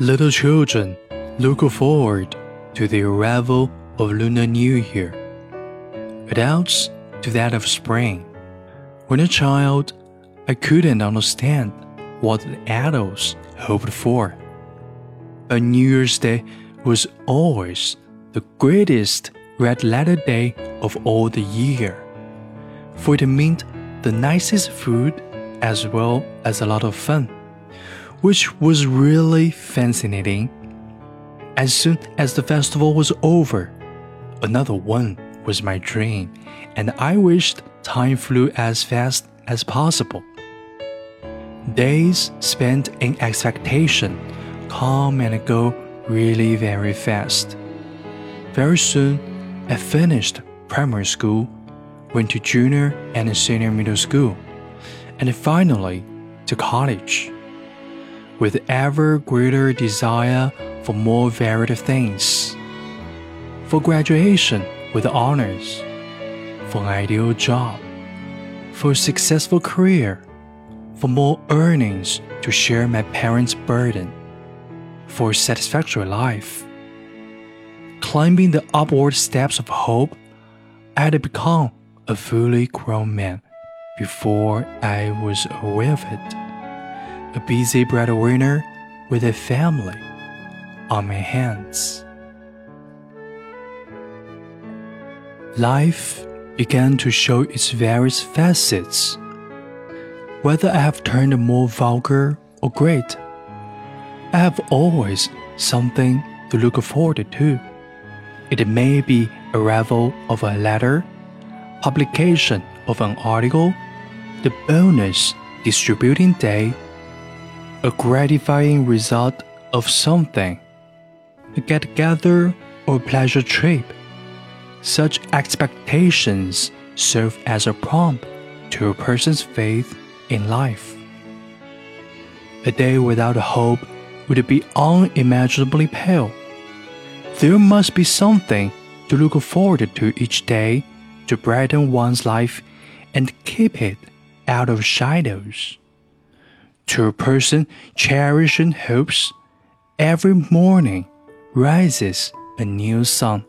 Little children look forward to the arrival of Lunar New Year. Adults to that of spring. When a child, I couldn't understand what the adults hoped for. But New Year's Day was always the greatest red letter day of all the year, for it meant the nicest food as well as a lot of fun, which was really fascinating. As soon as the festival was over, another one was my dream, and I wished time flew as fast as possible. Days spent in expectation come and go really very fast. Very soon, I finished primary school, went to junior and senior middle school, and finally to college. With ever greater desire for more varied things, for graduation with honors, for an ideal job, for a successful career, for more earnings to share my parents' burden, for a satisfactory life. Climbing the upward steps of hope, I had become a fully grown man before I was aware of it. A busy breadwinner with a family on my hands. Life began to show its various facets. Whether I have turned more vulgar or great, I have always something to look forward to. It may be arrival of a letter, publication of an article, the bonus distributing day, a gratifying result of something, a get together or pleasure trip. Such expectations serve as a prompt to a person's faith in life. A day without hope would be unimaginably pale. There must be something to look forward to each day to brighten one's life and keep it out of shadows. To a person cherishing hopes, every morning rises a new sun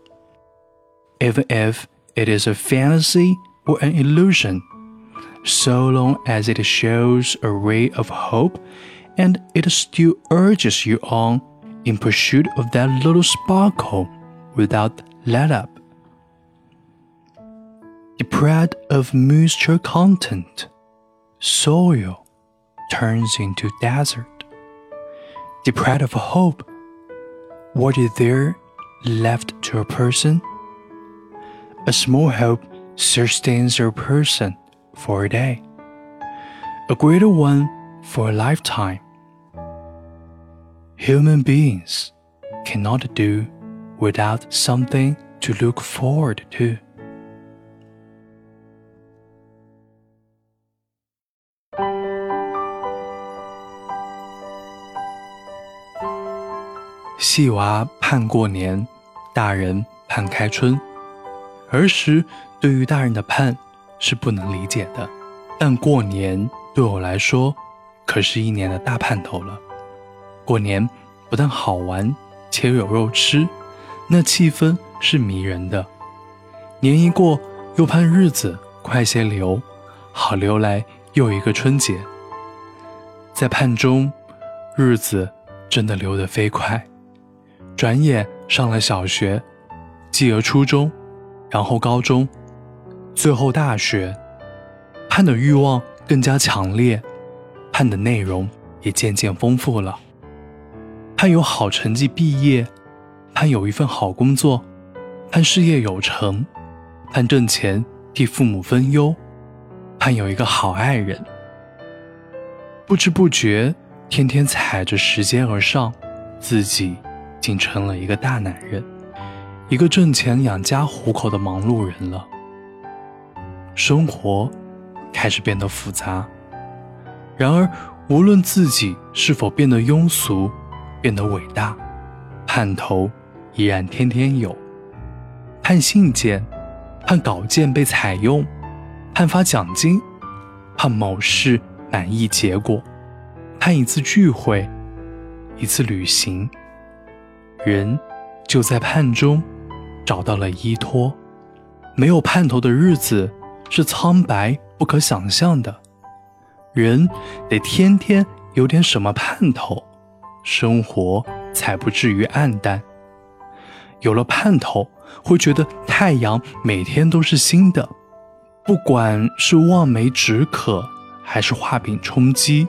even if it is a fantasy or an illusion, so long as it shows a ray of hope and it still urges you on in pursuit of that little sparkle without let up. Deprived of moisture content, soil turns into desert. Deprived of hope, what is there left to a person? A small hope sustains a person for a day, a greater one for a lifetime. Human beings cannot do without something to look forward to. 细娃盼过年，大人盼开春。儿时对于大人的盼是不能理解的，但过年对我来说可是一年的大盼头了。过年不但好玩且有肉吃，那气氛是迷人的。年一过，又盼日子快些流，好流来又一个春节。在盼中，日子真的流得飞快，转眼上了小学，继而初中。然后高中，最后大学，盼的欲望更加强烈，盼的内容也渐渐丰富了。盼有好成绩毕业，盼有一份好工作，盼事业有成，盼挣钱替父母分忧，盼有一个好爱人。不知不觉，天天踩着时间而上，自己竟成了一个大男人。一个挣钱养家糊口的忙碌人了，生活开始变得复杂。然而，无论自己是否变得庸俗、变得伟大，盼头依然天天有：盼信件，盼稿件被采用，盼发奖金，盼某事满意结果，盼一次聚会，一次旅行，人就在盼中找到了依托。没有盼头的日子是苍白不可想象的，人得天天有点什么盼头，生活才不至于暗淡。有了盼头，会觉得太阳每天都是新的，不管是望梅止渴，还是画饼充饥，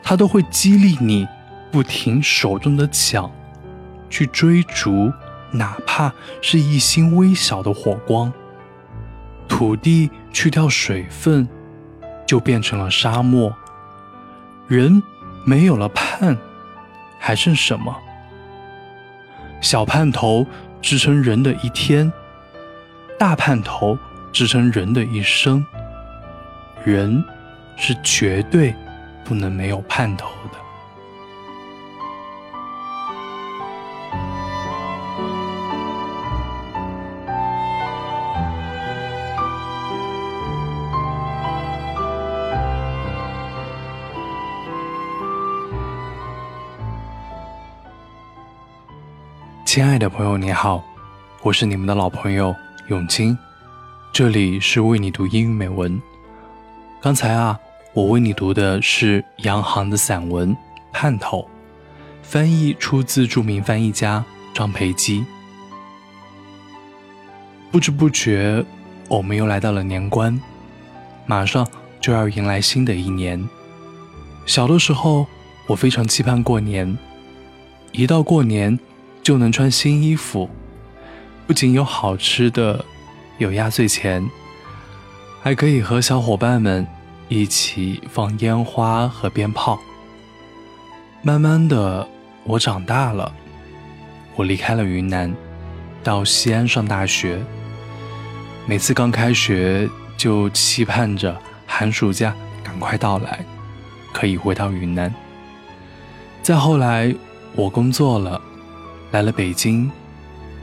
它都会激励你不停手中的抢，去追逐，哪怕是一星微小的火光。土地去掉水分，就变成了沙漠。人没有了盼，还剩什么？小盼头支撑人的一天，大盼头支撑人的一生。人是绝对不能没有盼头的。亲爱的朋友，你好，我是你们的老朋友永清，这里是为你读英语美文。刚才啊，我为你读的是杨航的散文《盼头》，翻译出自著名翻译家张培基。不知不觉，我们又来到了年关，马上就要迎来新的一年。小的时候，我非常期盼过年，一到过年。就能穿新衣服，不仅有好吃的，有压岁钱，还可以和小伙伴们一起放烟花和鞭炮。慢慢的，我长大了，我离开了云南，到西安上大学。每次刚开学，就期盼着寒暑假赶快到来，可以回到云南。再后来，我工作了。来了北京，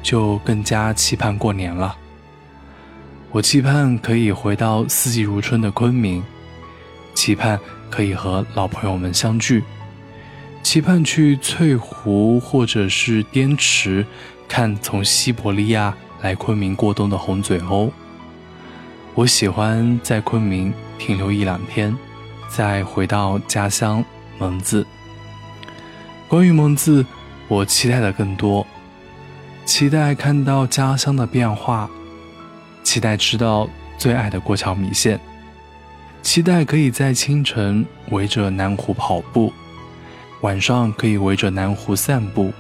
就更加期盼过年了。我期盼可以回到四季如春的昆明，期盼可以和老朋友们相聚，期盼去翠湖或者是滇池看从西伯利亚来昆明过冬的红嘴鸥。我喜欢在昆明停留一两天，再回到家乡蒙自。关于蒙自。我期待的更多，期待看到家乡的变化，期待吃到最爱的过桥米线，期待可以在清晨围着南湖跑步，晚上可以围着南湖散步，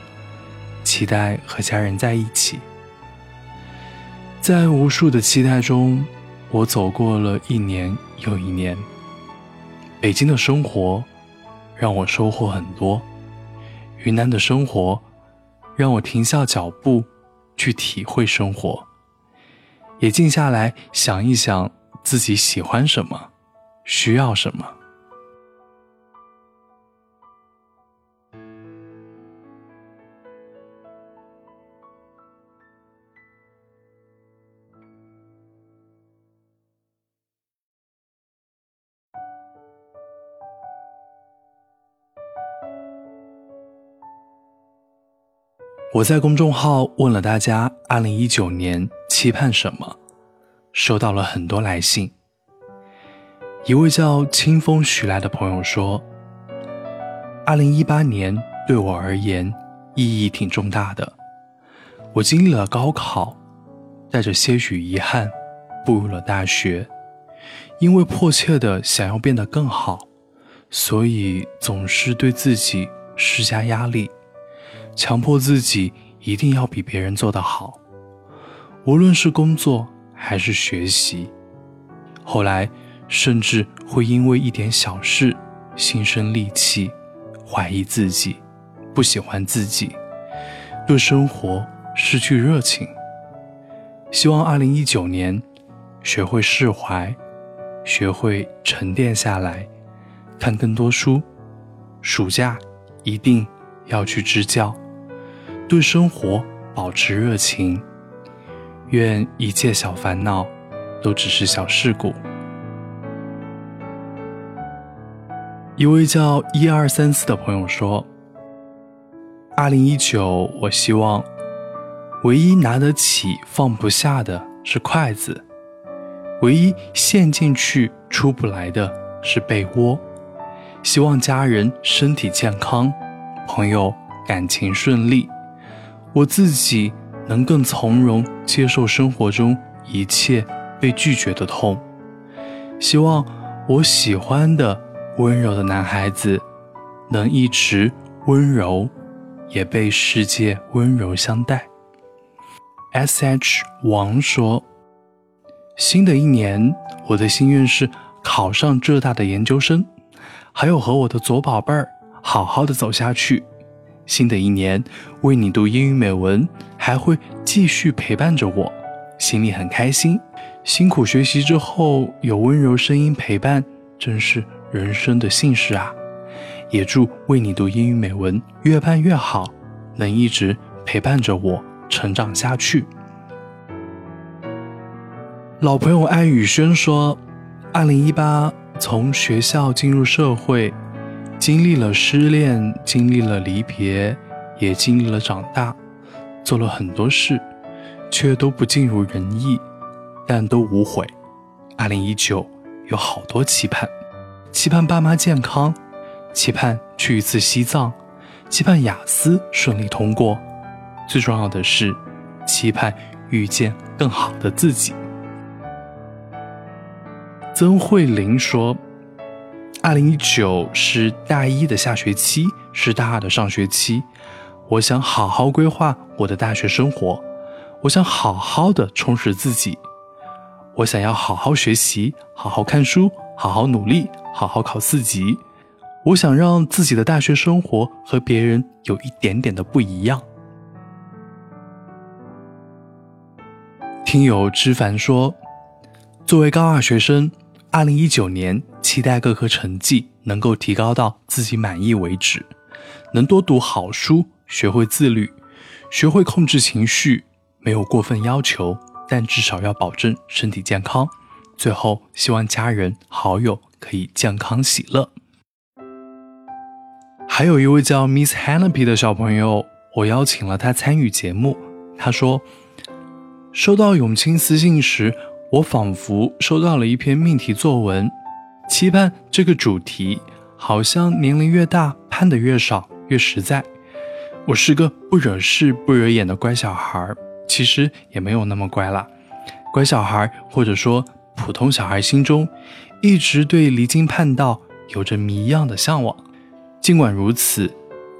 期待和家人在一起。在无数的期待中，我走过了一年又一年。北京的生活让我收获很多。云南的生活，让我停下脚步，去体会生活，也静下来想一想自己喜欢什么，需要什么。我在公众号问了大家，二零一九年期盼什么，收到了很多来信。一位叫清风徐来的朋友说：“二零一八年对我而言意义挺重大的，我经历了高考，带着些许遗憾步入了大学，因为迫切的想要变得更好，所以总是对自己施加压力。”强迫自己一定要比别人做得好，无论是工作还是学习。后来，甚至会因为一点小事心生戾气，怀疑自己，不喜欢自己，对生活失去热情。希望二零一九年，学会释怀，学会沉淀下来，看更多书。暑假一定要去支教。对生活保持热情，愿一切小烦恼都只是小事故。一位叫一二三四的朋友说：“二零一九，我希望唯一拿得起放不下的是筷子，唯一陷进去出不来的是被窝。希望家人身体健康，朋友感情顺利，我自己能更从容接受生活中一切被拒绝的痛。希望我喜欢的温柔的男孩子能一直温柔。也被世界温柔相待。S.H. 王说：“新的一年，我的心愿是考上浙大的研究生，还有和我的左宝贝儿好好的走下去。新的一年，为你读英语美文，还会继续陪伴着我，心里很开心。辛苦学习之后，有温柔声音陪伴，真是人生的幸事啊。”也祝为你读英语美文越办越好，能一直陪伴着我成长下去。老朋友安宇轩说：“二零一八从学校进入社会，经历了失恋，经历了离别，也经历了长大，做了很多事，却都不尽如人意，但都无悔。二零一九有好多期盼，期盼爸妈健康。”期盼去一次西藏，期盼雅思顺利通过，最重要的是，期盼遇见更好的自己。曾慧玲说：“二零一九是大一的下学期，是大二的上学期，我想好好规划我的大学生活，我想好好的充实自己，我想要好好学习，好好看书，好好努力，好好考四级。”我想让自己的大学生活和别人有一点点的不一样。听友知凡说，作为高二学生，二零一九年期待各科成绩能够提高到自己满意为止，能多读好书，学会自律，学会控制情绪，没有过分要求，但至少要保证身体健康。最后，希望家人好友可以健康喜乐。还有一位叫 Miss Hanapi 的小朋友，我邀请了他参与节目。他说，收到永清私信时，我仿佛收到了一篇命题作文，期盼这个主题好像年龄越大盼的越少越实在。我是个不惹事不惹眼的乖小孩，其实也没有那么乖啦。乖小孩或者说普通小孩心中，一直对离经叛道有着谜一样的向往。尽管如此，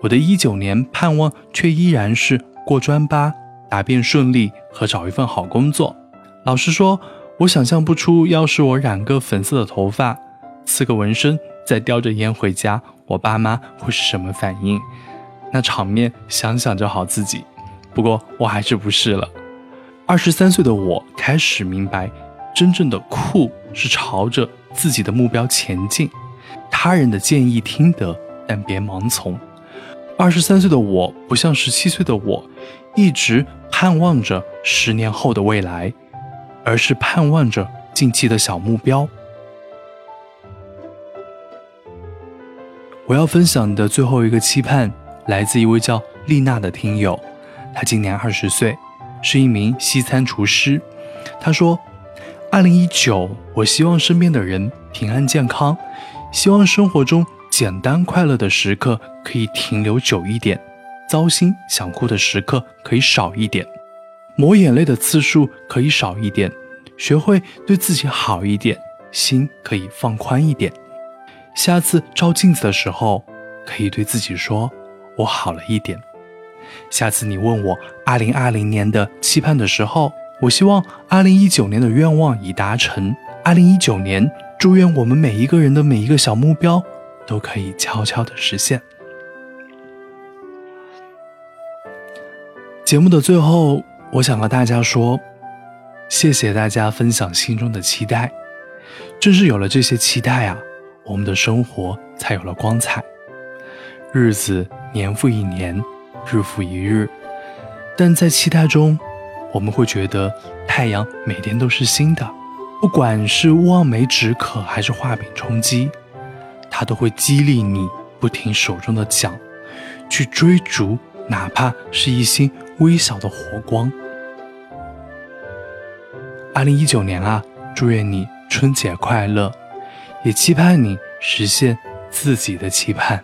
我的一九年盼望却依然是过专八、答辩顺利和找一份好工作。老实说，我想象不出，要是我染个粉色的头发，刺个纹身，再叼着烟回家，我爸妈会是什么反应？那场面想想就好刺激。不过我还是不是了。二十三岁的我开始明白，真正的酷是朝着自己的目标前进，他人的建议听得。但别盲从。二十三岁的我不像十七岁的我，一直盼望着十年后的未来，而是盼望着近期的小目标。我要分享的最后一个期盼，来自一位叫丽娜的听友，她今年二十岁，是一名西餐厨师。她说：“二零一九，我希望身边的人平安健康，希望生活中。”简单快乐的时刻可以停留久一点，糟心想哭的时刻可以少一点，抹眼泪的次数可以少一点，学会对自己好一点，心可以放宽一点。下次照镜子的时候，可以对自己说：“我好了一点。”下次你问我二零二零年的期盼的时候，我希望二零一九年的愿望已达成。二零一九年，祝愿我们每一个人的每一个小目标。都可以悄悄的实现。节目的最后，我想和大家说，谢谢大家分享心中的期待。正是有了这些期待啊，我们的生活才有了光彩。日子年复一年，日复一日，但在期待中，我们会觉得太阳每天都是新的。不管是望梅止渴，还是画饼充饥。它都会激励你不停手中的桨，去追逐哪怕是一星微小的火光。二零一九年啊，祝愿你春节快乐，也期盼你实现自己的期盼。